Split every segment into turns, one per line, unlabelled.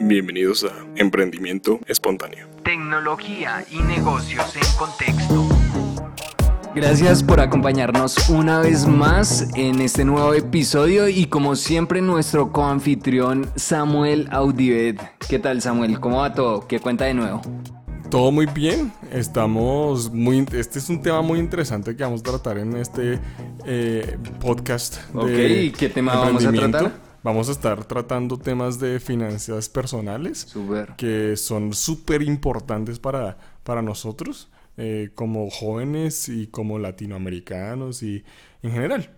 Bienvenidos a Emprendimiento Espontáneo.
Tecnología y negocios en contexto.
Gracias por acompañarnos una vez más en este nuevo episodio y como siempre nuestro coanfitrión Samuel Audivet. ¿Qué tal Samuel? ¿Cómo va todo? ¿Qué cuenta de nuevo?
Todo muy bien, estamos muy... Este es un tema muy interesante que vamos a tratar en este eh, podcast.
Ok, ¿y qué tema vamos a tratar?
Vamos a estar tratando temas de finanzas personales
Súper.
que son súper importantes para, para nosotros eh, como jóvenes y como latinoamericanos y en general,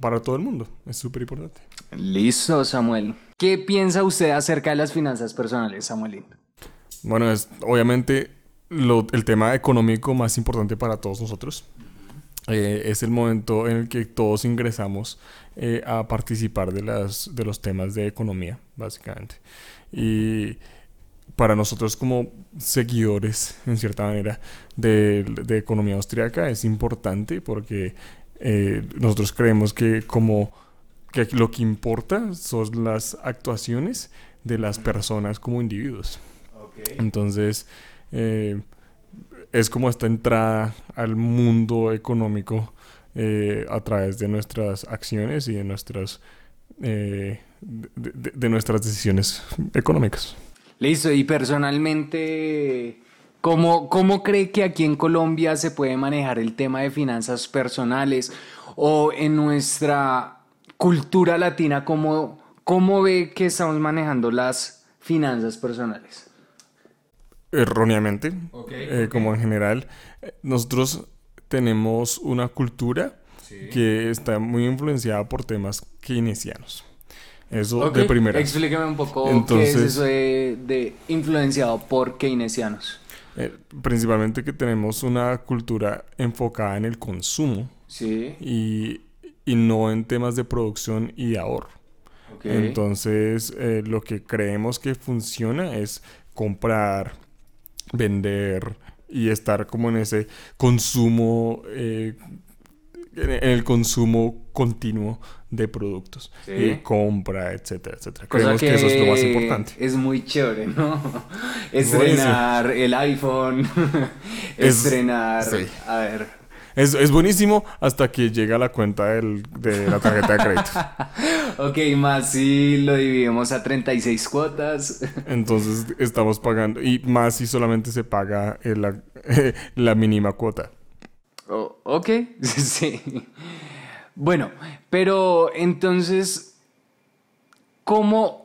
para todo el mundo. Es súper importante.
Listo, Samuel. ¿Qué piensa usted acerca de las finanzas personales, Samuelín?
Bueno, es obviamente lo- el tema económico más importante para todos nosotros. Eh, es el momento en el que todos ingresamos eh, a participar de, las, de los temas de economía, básicamente. Y para nosotros como seguidores, en cierta manera, de, de economía austriaca es importante porque eh, nosotros creemos que como que lo que importa son las actuaciones de las personas como individuos. Entonces, eh, es como esta entrada al mundo económico eh, a través de nuestras acciones y de nuestras, eh, de, nuestras decisiones económicas.
Listo, y personalmente, ¿cómo, ¿cómo cree que aquí en Colombia se puede manejar el tema de finanzas personales? O en nuestra cultura latina, ¿cómo, cómo ve que estamos manejando las finanzas personales?
Erróneamente, eh, como en general, nosotros tenemos una cultura que está muy influenciada por temas keynesianos. Eso de primera.
Explíqueme un poco qué es eso de, de influenciado por keynesianos.
Eh, principalmente que tenemos una cultura enfocada en el consumo
Sí,
y, y no en temas de producción y de ahorro. Entonces, eh, lo que creemos que funciona es comprar, vender y estar como en ese consumo, eh, en el consumo continuo de productos.
Sí.
Y compra, etcétera, etcétera.
Cosa
Creemos que, eso es lo más importante.
Es muy chévere, ¿no? Estrenar el iPhone,
Es-
estrenar,
sí.
a ver.
Es, es buenísimo hasta que llega la cuenta del- de la tarjeta de crédito.
Ok, más si lo dividimos a 36 cuotas.
Entonces estamos pagando, y más si solamente se paga eh, la, la mínima cuota.
Oh, ok, sí. Bueno, pero entonces, ¿cómo,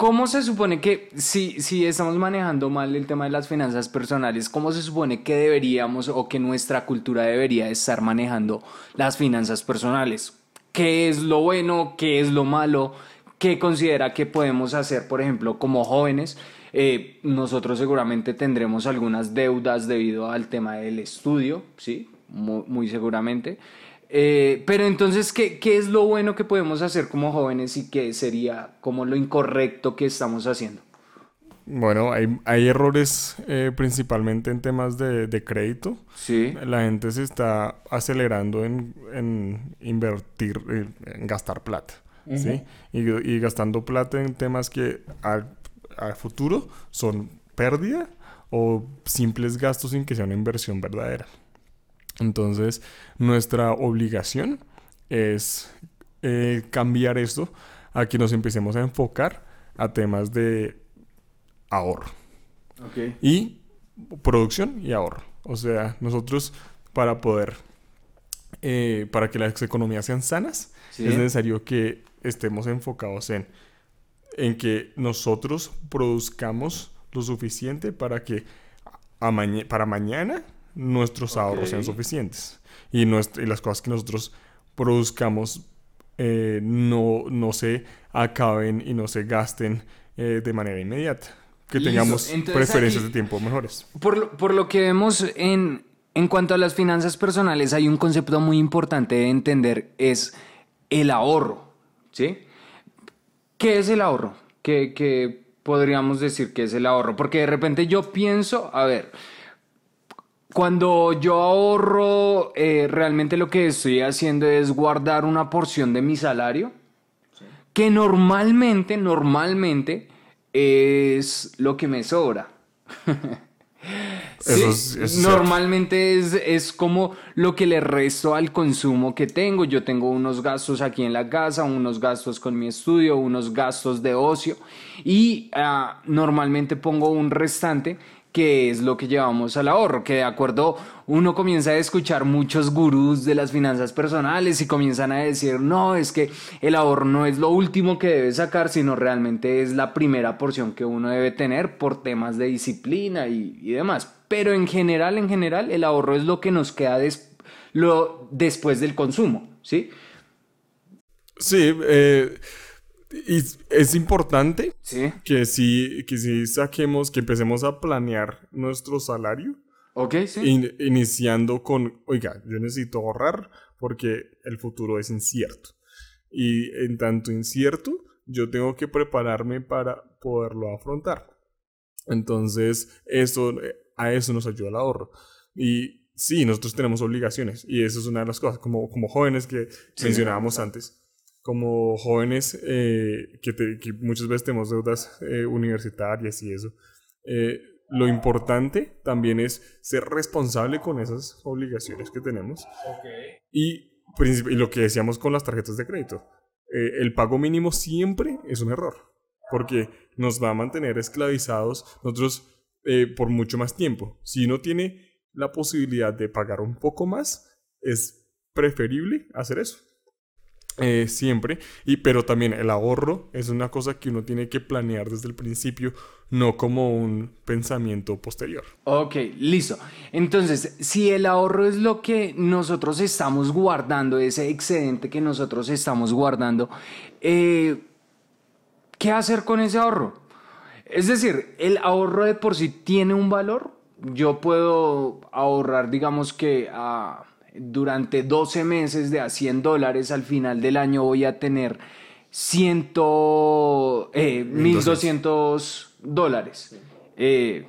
cómo se supone que, si, si estamos manejando mal el tema de las finanzas personales, cómo se supone que deberíamos o que nuestra cultura debería estar manejando las finanzas personales? ¿Qué es lo bueno? ¿Qué es lo malo? ¿Qué considera que podemos hacer, por ejemplo, como jóvenes? Eh, nosotros seguramente tendremos algunas deudas debido al tema del estudio, ¿sí? Muy, muy seguramente. Eh, pero entonces, ¿qué, ¿qué es lo bueno que podemos hacer como jóvenes y qué sería como lo incorrecto que estamos haciendo?
Bueno, hay, hay errores eh, principalmente en temas de, de crédito.
Sí.
La gente se está acelerando en, en invertir, en gastar plata, ¿sí? Y, y gastando plata en temas que al, al futuro son pérdida o simples gastos sin que sea una inversión verdadera. Entonces, nuestra obligación es eh, cambiar esto a que nos empecemos a enfocar a temas de ahorro y producción y ahorro. O sea, nosotros para poder, eh, para que las economías sean sanas,
Sí.
es necesario que estemos enfocados en, en que nosotros produzcamos lo suficiente para que a maña- para mañana nuestros ahorros sean suficientes y, nuestra- y las cosas que nosotros produzcamos eh, no, no se acaben y no se gasten eh, de manera inmediata. Que
Listo.
tengamos
Entonces,
preferencias
aquí-
de tiempo mejores.
Por lo, por lo que vemos en, en cuanto a las finanzas personales, hay un concepto muy importante de entender, es el ahorro, ¿sí? ¿Qué es el ahorro? ¿Qué, qué podríamos decir que es el ahorro? Porque de repente yo pienso, a ver, cuando yo ahorro, eh, realmente lo que estoy haciendo es guardar una porción de mi salario, que normalmente, normalmente es lo que me sobra. Sí,
Eso es- eso es
normalmente es, es como lo que le resto al consumo que tengo. Yo tengo unos gastos aquí en la casa, unos gastos con mi estudio, unos gastos de ocio y ah, normalmente pongo un restante que es lo que llevamos al ahorro, que de acuerdo uno comienza a escuchar muchos gurús de las finanzas personales y comienzan a decir, no, es que el ahorro no es lo último que debe sacar, sino realmente es la primera porción que uno debe tener por temas de disciplina y, y demás. Pero en general, en general, el ahorro es lo que nos queda después del consumo, ¿sí?
Sí, eh, y es importante
Sí.
que si, que si saquemos, que empecemos a planear nuestro salario,
Ok, sí.
in- iniciando con, oiga, yo necesito ahorrar porque el futuro es incierto. Y en tanto incierto, yo tengo que prepararme para poderlo afrontar. Entonces, eso, a eso nos ayuda el ahorro. Y sí, nosotros tenemos obligaciones. Y eso es una de las cosas, como, como jóvenes que mencionábamos antes. Como jóvenes eh, que, te- que muchas veces tenemos deudas eh, universitarias y eso. eh, lo importante también es ser responsable con esas obligaciones que tenemos. Y, princip- y lo que decíamos con las tarjetas de crédito. eh, el pago mínimo siempre es un error. Porque nos va a mantener esclavizados nosotros eh, por mucho más tiempo. Si uno tiene la posibilidad de pagar un poco más, es preferible hacer eso. Eh, siempre. Y, pero también el ahorro es una cosa que uno tiene que planear desde el principio, no como un pensamiento posterior.
Ok, listo. Entonces, si el ahorro es lo que nosotros estamos guardando, ese excedente que nosotros estamos guardando, eh, ¿qué hacer con ese ahorro? Es decir, el ahorro de por sí tiene un valor. Yo puedo ahorrar, digamos que ah, durante 12 meses de a 100 dólares, al final del año voy a tener 100, eh, 1200 dólares. Eh,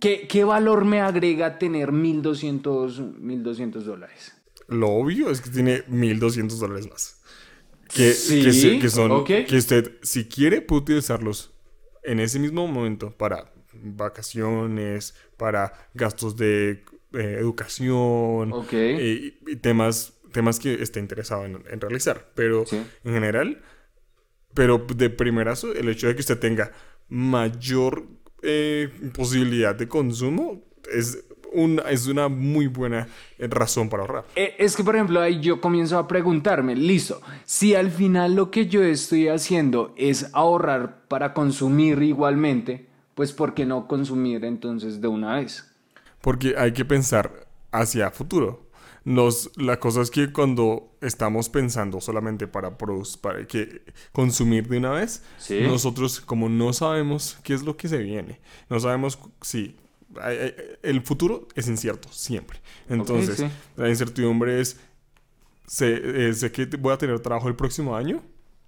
¿qué, qué valor me agrega tener 1200, 1200 dólares?
Lo obvio es que tiene 1200 dólares más. Que,
Sí,
que, se- que son, que usted, si quiere, puede utilizarlos en ese mismo momento para vacaciones, para gastos de eh, educación eh, y, y temas, temas que esté interesado en, en realizar. Pero
Sí.
en general, pero de primerazo, el hecho de que usted tenga mayor eh, posibilidad de consumo es una, es una muy buena razón para ahorrar.
Es que, por ejemplo, ahí yo comienzo a preguntarme, listo, si al final lo que yo estoy haciendo es ahorrar para consumir igualmente, pues ¿por qué no consumir entonces de una vez?
Porque hay que pensar hacia futuro. Nos, la cosa es que cuando estamos pensando solamente para, produc- para que consumir de una vez,
Sí.
nosotros como no sabemos qué es lo que se viene, no sabemos si el futuro es incierto siempre. Entonces,
sí.
la incertidumbre es, sé, eh, sé que voy a tener trabajo el próximo año,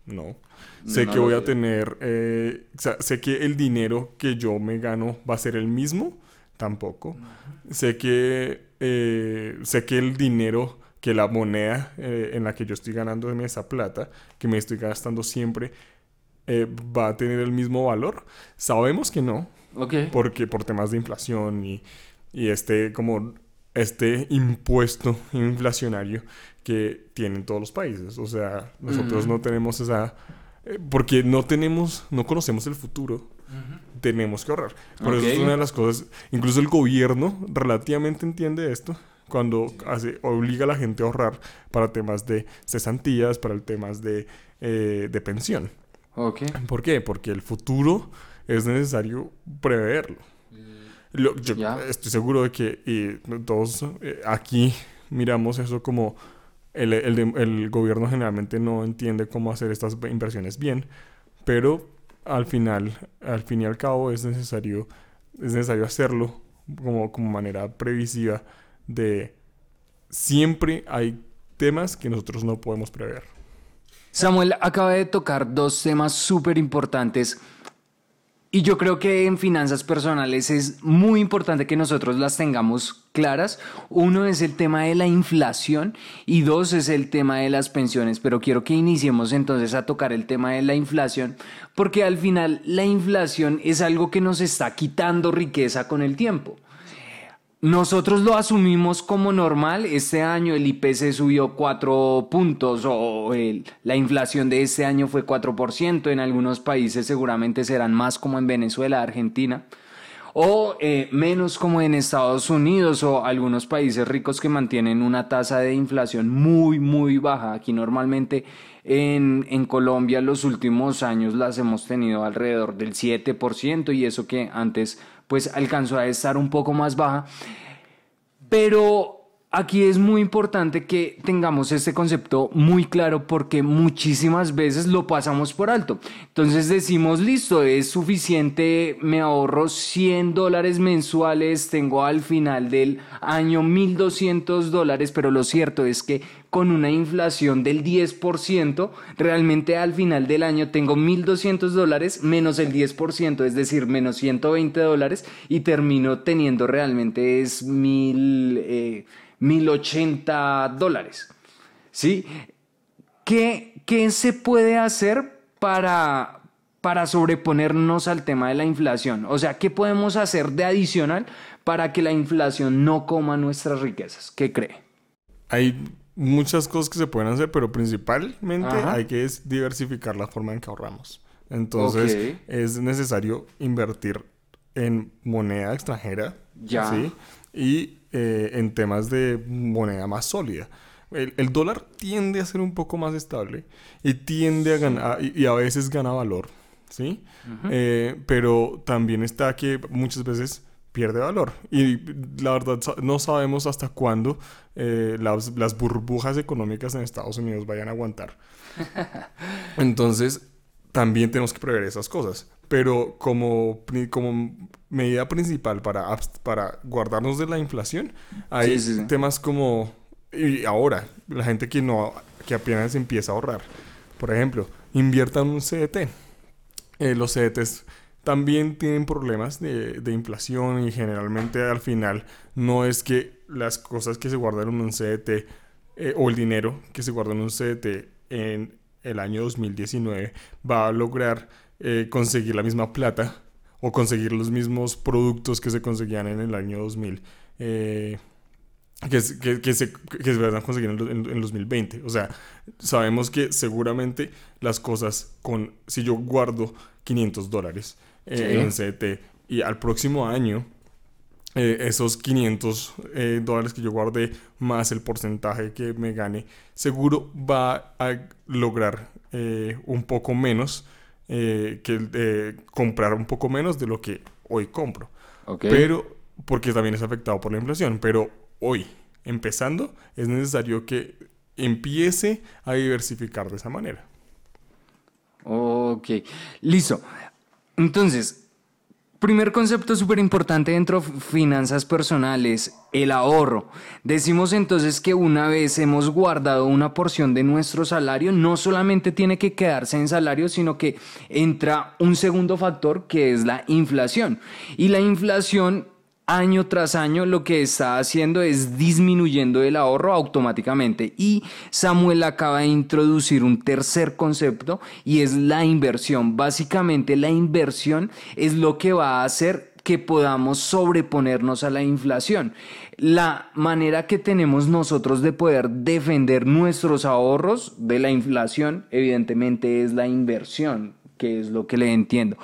no. Sé
No
que voy a tener, eh, o sea, sé que el dinero que yo me gano va a ser el mismo, tampoco. Sé que, eh, sé que el dinero, que la moneda eh, en la que yo estoy ganando de esa plata, que me estoy gastando siempre, eh, va a tener el mismo valor. Sabemos que no, porque por temas de inflación y, y este como este impuesto inflacionario que tienen todos los países. O sea, nosotros no tenemos esa... Porque no tenemos, no conocemos el futuro. Tenemos que ahorrar. Por eso es una de las cosas, incluso el gobierno relativamente entiende esto cuando hace, obliga a la gente a ahorrar para temas de cesantías, para el temas de, eh, de pensión. ¿Por qué? Porque el futuro es necesario preverlo. Lo- yo estoy seguro de que y todos eh, aquí miramos eso como el, el gobierno generalmente no entiende cómo hacer estas inversiones bien, pero al final, al fin y al cabo es necesario, es necesario hacerlo como, como manera previsiva de siempre hay temas que nosotros no podemos prever.
Samuel acaba de tocar dos temas súper importantes Y yo creo que en finanzas personales es muy importante que nosotros las tengamos claras. Uno es el tema de la inflación y dos es el tema de las pensiones. Pero quiero que iniciemos entonces a tocar el tema de la inflación porque al final la inflación es algo que nos está quitando riqueza con el tiempo. Nosotros lo asumimos como normal. Este año el IPC subió 4 puntos o la inflación de este año fue 4%. En algunos países seguramente serán más como en Venezuela, Argentina. O eh, menos como en Estados Unidos o algunos países ricos que mantienen una tasa de inflación muy, muy baja. Aquí normalmente en, en Colombia los últimos años las hemos tenido alrededor del 7% y eso que antes pues alcanzó a estar un poco más baja. Pero aquí es muy importante que tengamos este concepto muy claro porque muchísimas veces lo pasamos por alto. Entonces decimos, listo, es suficiente, me ahorro 100 dólares mensuales, tengo al final del año 1200 dólares, pero lo cierto es que con una inflación del 10%, realmente al final del año tengo 1.200 dólares menos el 10%, es decir, menos 120 dólares y termino teniendo realmente es 1.000... Eh, 1080 dólares. ¿Sí? ¿Qué, ¿Qué, se puede hacer para, para sobreponernos al tema de la inflación? O sea, ¿qué podemos hacer de adicional para que la inflación no coma nuestras riquezas? ¿Qué cree?
Hay muchas cosas que se pueden hacer, pero principalmente hay que diversificar la forma en que ahorramos. Entonces, es necesario invertir en moneda extranjera. Ya. ¿sí? Y eh, en temas de moneda más sólida. El, dólar tiende a ser un poco más estable y tiende a ganar, y, a veces gana valor, ¿sí? Eh, pero también está que muchas veces pierde valor. Y la verdad no sabemos hasta cuándo eh, las, las, burbujas económicas en Estados Unidos vayan a aguantar. Entonces, también tenemos que prever esas cosas. Pero como, como medida principal para, para guardarnos de la inflación, hay temas como, y ahora, la gente que, no, que apenas empieza a ahorrar. Por ejemplo, inviertan un CDT. Eh, los CDTs también tienen problemas de, inflación y generalmente al final no es que las cosas que se guardan en un CDT eh, o el dinero que se guarda en un CDT en el año 2019 va a lograr eh, conseguir la misma plata o conseguir los mismos productos que se conseguían en el año 2000. Eh, que, se, que se van a conseguir en, el 2020. O sea, sabemos que seguramente las cosas con, si yo guardo 500 dólares eh, en CDT y al próximo año esos 500 dólares que yo guardé más el porcentaje que me gane, seguro va a lograr un poco menos eh, que eh, comprar un poco menos de lo que hoy compro. Pero, porque también es afectado por la inflación. Pero hoy, empezando, es necesario que empiece a diversificar de esa manera.
Ok, listo. Entonces, Primer concepto súper importante dentro de finanzas personales, el ahorro. Decimos entonces que una vez hemos guardado una porción de nuestro salario, no solamente tiene que quedarse en salario, sino que entra un segundo factor que es la inflación. Y la inflación año tras año lo que está haciendo es disminuyendo el ahorro automáticamente. Y Samuel acaba de introducir un tercer concepto y es la inversión. Básicamente la inversión es lo que va a hacer que podamos sobreponernos a la inflación. La manera que tenemos nosotros de poder defender nuestros ahorros de la inflación, evidentemente, es la inversión, que es lo que le entiendo.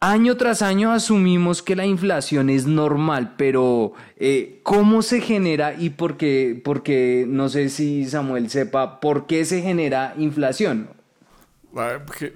Año tras año asumimos que la inflación es normal, pero eh, ¿cómo se genera y por qué? Porque no sé si Samuel sepa por qué se genera inflación.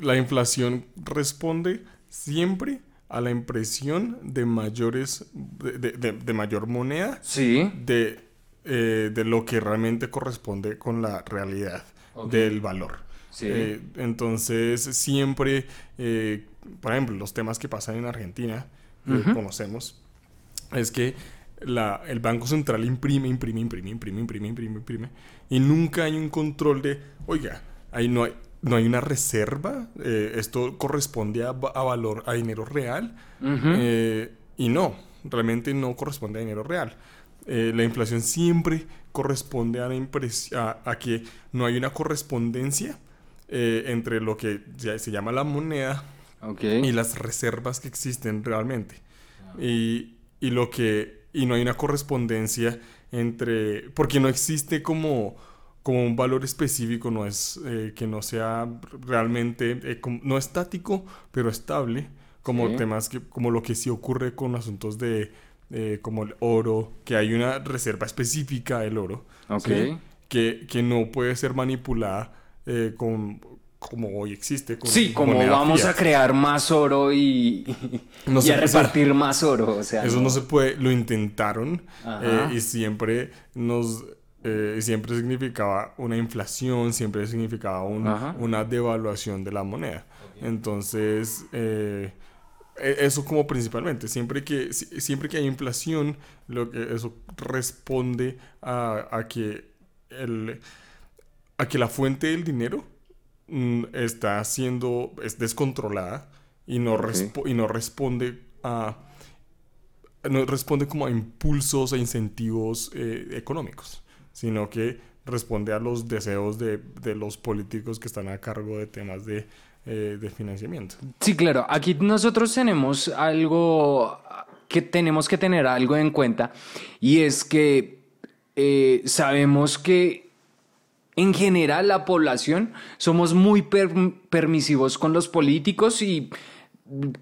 La, inflación responde siempre a la impresión de mayores, de, mayor moneda,
sí.
de, eh, de lo que realmente corresponde con la realidad del valor. Eh, entonces, siempre, eh, por ejemplo, los temas que pasan en Argentina, que conocemos, es que la, el Banco Central imprime, imprime, imprime, imprime, imprime, imprime, imprime, y nunca hay un control de, oiga, ahí no hay, no hay una reserva, eh, esto corresponde a, a valor, a dinero real, eh, y no, realmente no corresponde a dinero real. Eh, la inflación siempre corresponde a, la a, a que no hay una correspondencia eh, entre lo que se llama la moneda y las reservas que existen realmente. Y, y lo que y no hay una correspondencia entre porque no existe como como un valor específico no es eh, que no sea realmente eh, como- no estático pero estable como
Sí.
temas que como lo que sí ocurre con asuntos de eh, como el oro que hay una reserva específica del oro
Ok.
¿sí? que, que no puede ser manipulada eh, con como hoy existe con
Sí, como
moneda
vamos
fiat.
a crear más oro y,
No
y a
puede-
repartir más oro. O sea,
Eso no se puede, lo intentaron eh, y siempre nos, eh, siempre significaba una inflación, siempre significaba un- una devaluación de la moneda. Entonces, eh, e- eso como principalmente, siempre que, si- siempre que hay inflación, lo que eso responde a, a que el, a que la fuente del dinero mm, está siendo, es descontrolada y no,
Ok.
respo- y no responde a, no responde como a impulsos e incentivos eh, económicos, sino que responde a los deseos de, de los políticos que están a cargo de temas de, eh, de financiamiento.
Sí, claro. Aquí nosotros tenemos algo que tenemos que tener algo en cuenta y es que eh, sabemos que en general la población somos muy per- permisivos con los políticos y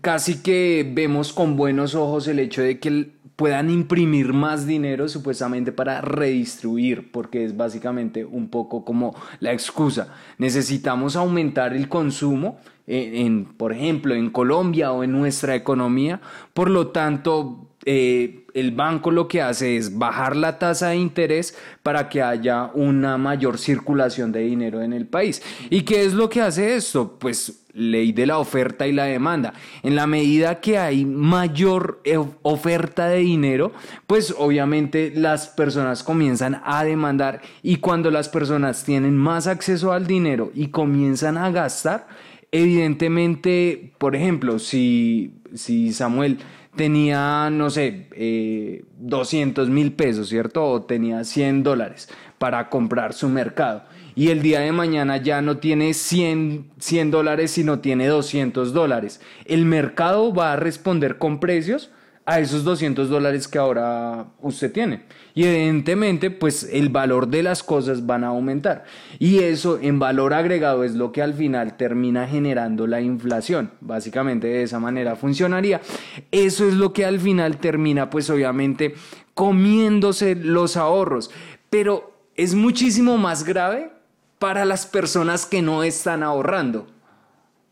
casi que vemos con buenos ojos el hecho de que puedan imprimir más dinero supuestamente para redistribuir, porque es básicamente un poco como la excusa. Necesitamos aumentar el consumo en, en, por ejemplo, en Colombia o en nuestra economía, por lo tanto, eh, el banco lo que hace es bajar la tasa de interés para que haya una mayor circulación de dinero en el país. ¿Y qué es lo que hace esto? Pues ley de la oferta y la demanda. En la medida que hay mayor oferta de dinero, pues obviamente las personas comienzan a demandar y cuando las personas tienen más acceso al dinero y comienzan a gastar, evidentemente, por ejemplo, si, si Samuel tenía, no sé, eh, 200 mil pesos, ¿cierto? O tenía 100 dólares para comprar su mercado. Y el día de mañana ya no tiene 100, 100 dólares, sino tiene 200 dólares. El mercado va a responder con precios a esos 200 dólares que ahora usted tiene. Y evidentemente, pues el valor de las cosas van a aumentar. Y eso en valor agregado es lo que al final termina generando la inflación. Básicamente de esa manera funcionaría. Eso es lo que al final termina, pues obviamente, comiéndose los ahorros. Pero es muchísimo más grave para las personas que no están ahorrando.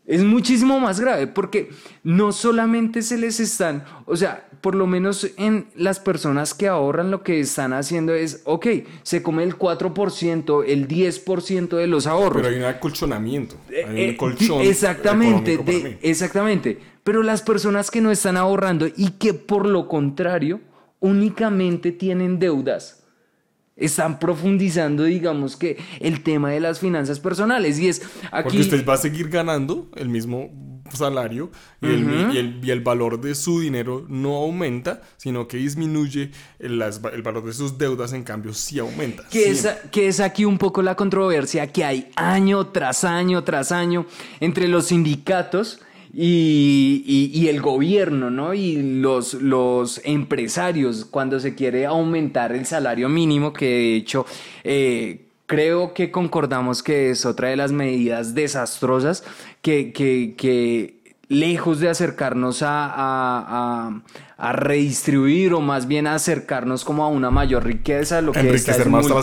Es muchísimo más grave porque no solamente se les están, o sea, por lo menos en las personas que ahorran lo que están haciendo es, ok, se come el 4%, el 10% de los ahorros.
Pero hay un acolchonamiento, hay un
Eh, eh,
colchón
exactamente, de- exactamente. Pero las personas que no están ahorrando y que por lo contrario únicamente tienen deudas, están profundizando, digamos que, el tema de las finanzas personales. Y es aquí.
Porque usted va a seguir ganando el mismo salario y, el, y el- y el valor de su dinero no aumenta, sino que disminuye, el, las- el valor de sus deudas en cambio sí aumenta.
Que es, que es aquí un poco la controversia que hay año tras año tras año entre los sindicatos y, y- el gobierno, ¿no? Y los, los empresarios cuando se quiere aumentar el salario mínimo, que de hecho eh, creo que concordamos que es otra de las medidas desastrosas que, que, que lejos de acercarnos a, a- a- a redistribuir o más bien acercarnos como a una mayor riqueza, lo que está es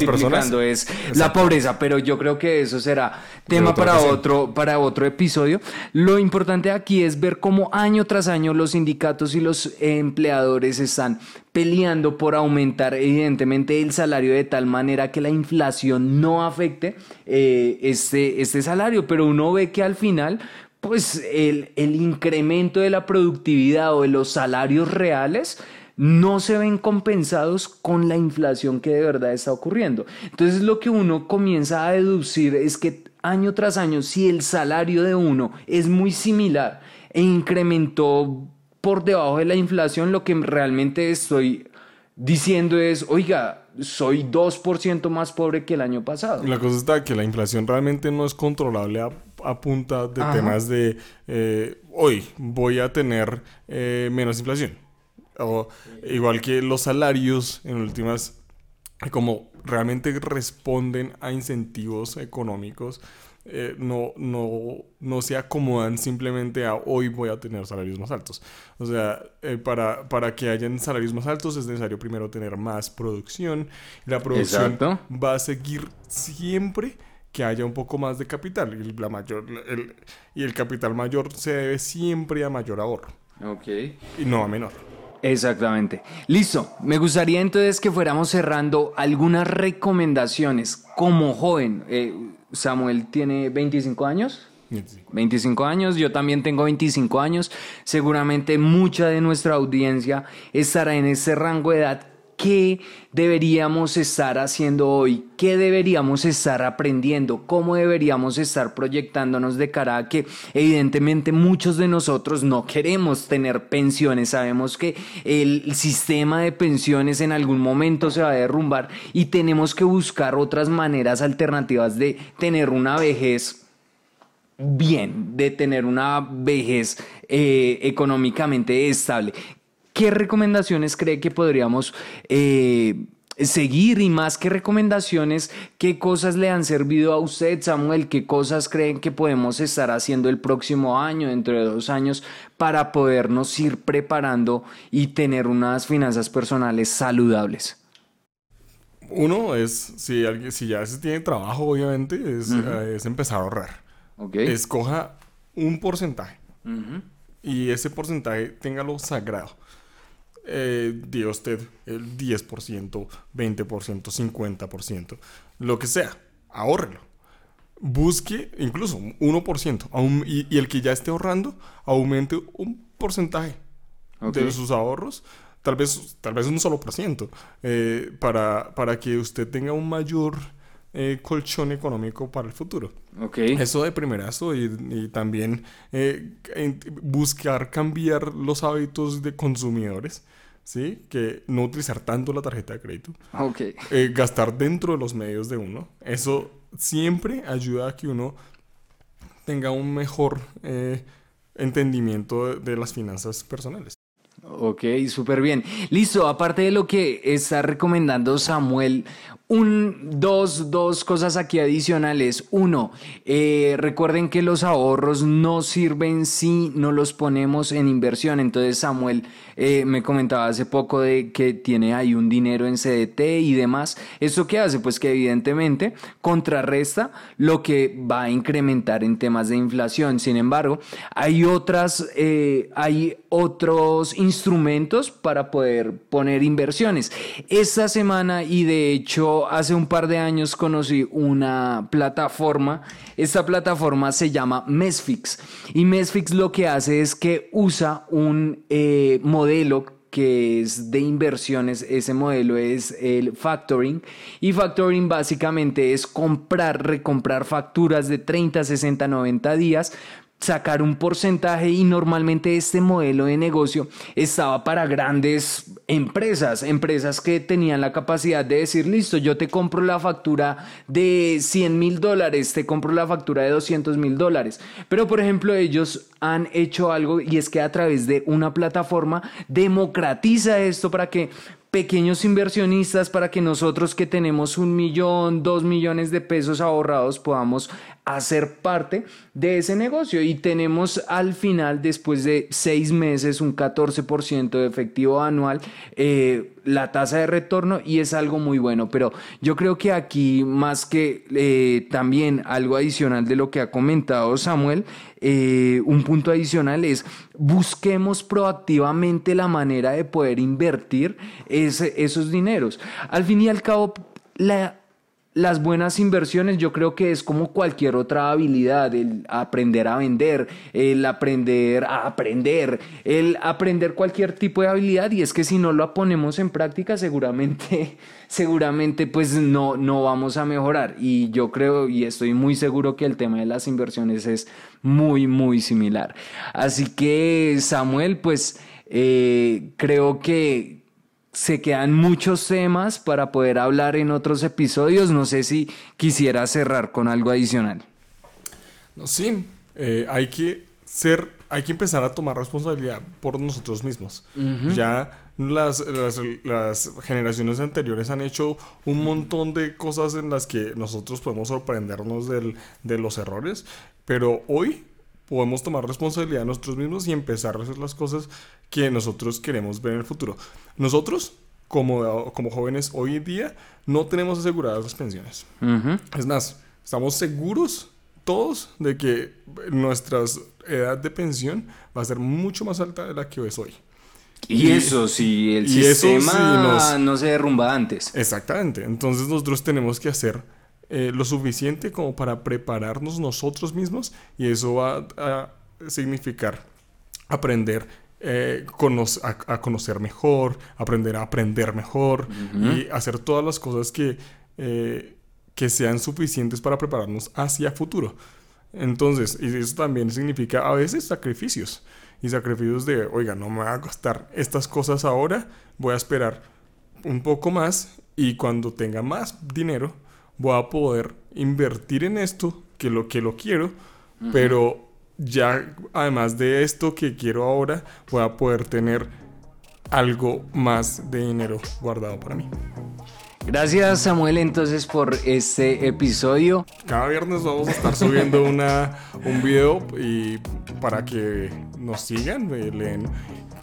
multiplicando es la pobreza, pero yo creo que eso será tema para otro, para otro episodio. Lo importante aquí es ver cómo año tras año los sindicatos y los empleadores están peleando por aumentar evidentemente el salario de tal manera que la inflación no afecte eh, este, este salario, pero uno ve que al final pues el, incremento de la productividad o de los salarios reales no se ven compensados con la inflación que de verdad está ocurriendo. Entonces lo que uno comienza a deducir es que año tras año, si el salario de uno es muy similar e incrementó por debajo de la inflación, lo que realmente estoy diciendo es, oiga, soy 2% más pobre que el año pasado.
La cosa está que la inflación realmente no es controlable a, a punta de
Ajá.
temas de eh, hoy voy a tener eh, menos inflación. O igual que los salarios en últimas, como realmente responden a incentivos económicos, eh, no, no, no se acomodan simplemente a hoy voy a tener salarios más altos. O sea, eh, para, para que hayan salarios más altos es necesario primero tener más producción. Y la producción
Exacto.
va a seguir siempre que haya un poco más de capital. Y, la mayor, el, y el capital mayor se debe siempre a mayor ahorro
Ok.
y no a menor.
Exactamente. Listo. Me gustaría entonces que fuéramos cerrando algunas recomendaciones como joven. Eh, Samuel tiene 25 años. 25 años, yo también tengo 25 años, seguramente mucha de nuestra audiencia estará en ese rango de edad. ¿Qué deberíamos estar haciendo hoy? ¿Qué deberíamos estar aprendiendo? ¿Cómo deberíamos estar proyectándonos de cara a que evidentemente muchos de nosotros no queremos tener pensiones? Sabemos que el sistema de pensiones en algún momento se va a derrumbar y tenemos que buscar otras maneras alternativas de tener una vejez bien, de tener una vejez eh, económicamente estable. ¿Qué recomendaciones cree que podríamos eh, seguir y más que recomendaciones, qué cosas le han servido a usted, Samuel? ¿Qué cosas creen que podemos estar haciendo el próximo año, dentro de dos años, para podernos ir preparando y tener unas finanzas personales saludables?
Uno es, si, alguien, si ya se tiene trabajo, obviamente, es, eh, es empezar a ahorrar. Escoja un porcentaje y ese porcentaje téngalo sagrado. Eh, diga usted el 10%, 20%, 50%, lo que sea, ahórrelo. Busque incluso un 1%, aún- y, y el que ya esté ahorrando, aumente un porcentaje de sus ahorros, tal vez, tal vez un solo por ciento, eh, para, para que usted tenga un mayor eh, colchón económico para el futuro.
Ok.
Eso de primerazo y, y también eh, buscar cambiar los hábitos de consumidores, ¿sí? Que no utilizar tanto la tarjeta de crédito,
Ok.
eh, gastar dentro de los medios de uno. Eso siempre ayuda a que uno tenga un mejor eh, entendimiento de, de las finanzas personales.
Ok, súper bien. Listo, aparte de lo que está recomendando Samuel, un, dos, dos cosas aquí adicionales. Uno, eh, recuerden que los ahorros no sirven si no los ponemos en inversión. Entonces Samuel eh, me comentaba hace poco de que tiene ahí un dinero en CDT y demás. ¿Esto qué hace? Pues que evidentemente contrarresta lo que va a incrementar en temas de inflación. Sin embargo, hay otras, eh, hay otros instrumentos para poder poner inversiones. Esta semana y de hecho hace un par de años conocí una plataforma. Esta plataforma se llama Mesfix. Y Mesfix lo que hace es que usa un eh, modelo que es de inversiones, ese modelo es el factoring. Y factoring básicamente es comprar, recomprar facturas de 30, 60, 90 días sacar un porcentaje y normalmente este modelo de negocio estaba para grandes empresas, empresas que tenían la capacidad de decir, listo, yo te compro la factura de 100 mil dólares, te compro la factura de 200 mil dólares. Pero por ejemplo ellos han hecho algo y es que a través de una plataforma democratiza esto para que pequeños inversionistas para que nosotros que tenemos un millón, dos millones de pesos ahorrados podamos hacer parte de ese negocio y tenemos al final después de seis meses un 14% de efectivo anual eh, la tasa de retorno y es algo muy bueno pero yo creo que aquí más que eh, también algo adicional de lo que ha comentado Samuel eh, un punto adicional es busquemos proactivamente la manera de poder invertir esos dineros. Al fin y al cabo, la las buenas inversiones yo creo que es como cualquier otra habilidad, el aprender a vender, el aprender a aprender, el aprender cualquier tipo de habilidad y es que si no lo ponemos en práctica seguramente, seguramente pues no, no vamos a mejorar y yo creo y estoy muy seguro que el tema de las inversiones es muy, muy similar. Así que Samuel pues eh, creo que se quedan muchos temas para poder hablar en otros episodios. No sé si quisiera cerrar con algo adicional.
No, sí, eh, hay que ser, hay que empezar a tomar responsabilidad por nosotros mismos. Ya las, las, generaciones anteriores han hecho un montón de cosas en las que nosotros podemos sorprendernos del, de los errores, pero hoy podemos tomar responsabilidad de nosotros mismos y empezar a hacer las cosas que nosotros queremos ver en el futuro. Nosotros, como, como jóvenes hoy en día, no tenemos aseguradas las pensiones. Es más, estamos seguros todos de que nuestra edad de pensión va a ser mucho más alta de la que es hoy.
Y, eso, si el sistema no se derrumba antes.
Exactamente. Entonces nosotros tenemos que hacer eh, lo suficiente como para prepararnos nosotros mismos y eso va a significar aprender eh, a, conocer mejor, aprender a aprender mejor y hacer todas las cosas que, eh, que sean suficientes para prepararnos hacia futuro. Entonces, y eso también significa a veces sacrificios. Y sacrificios de, oiga, no me va a costar estas cosas ahora, voy a esperar un poco más y cuando tenga más dinero, voy a poder invertir en esto, que lo que lo quiero, pero ya además de esto que quiero ahora, voy a poder tener algo más de dinero guardado para mí.
Gracias Samuel entonces por este episodio.
Cada viernes vamos a estar subiendo una, un video y para que nos sigan, leen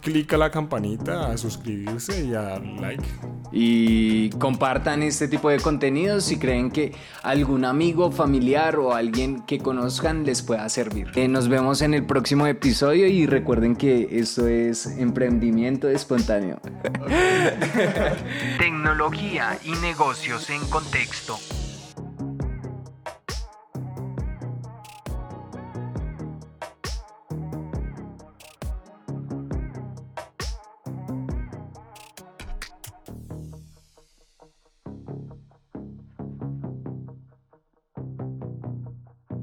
clic a la campanita, a suscribirse y a dar like.
Y compartan este tipo de contenidos si creen que algún amigo, familiar o alguien que conozcan les pueda servir. Eh, nos vemos en el próximo episodio y recuerden que esto es emprendimiento espontáneo.
Tecnología y negocios en contexto.